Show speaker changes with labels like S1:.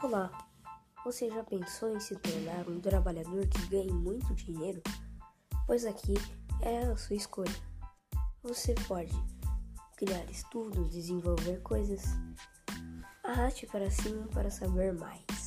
S1: Olá, você já pensou em se tornar um trabalhador que ganhe muito dinheiro? Pois aqui é a sua escolha. Você pode criar estudos, desenvolver coisas. Arraste para cima para saber mais.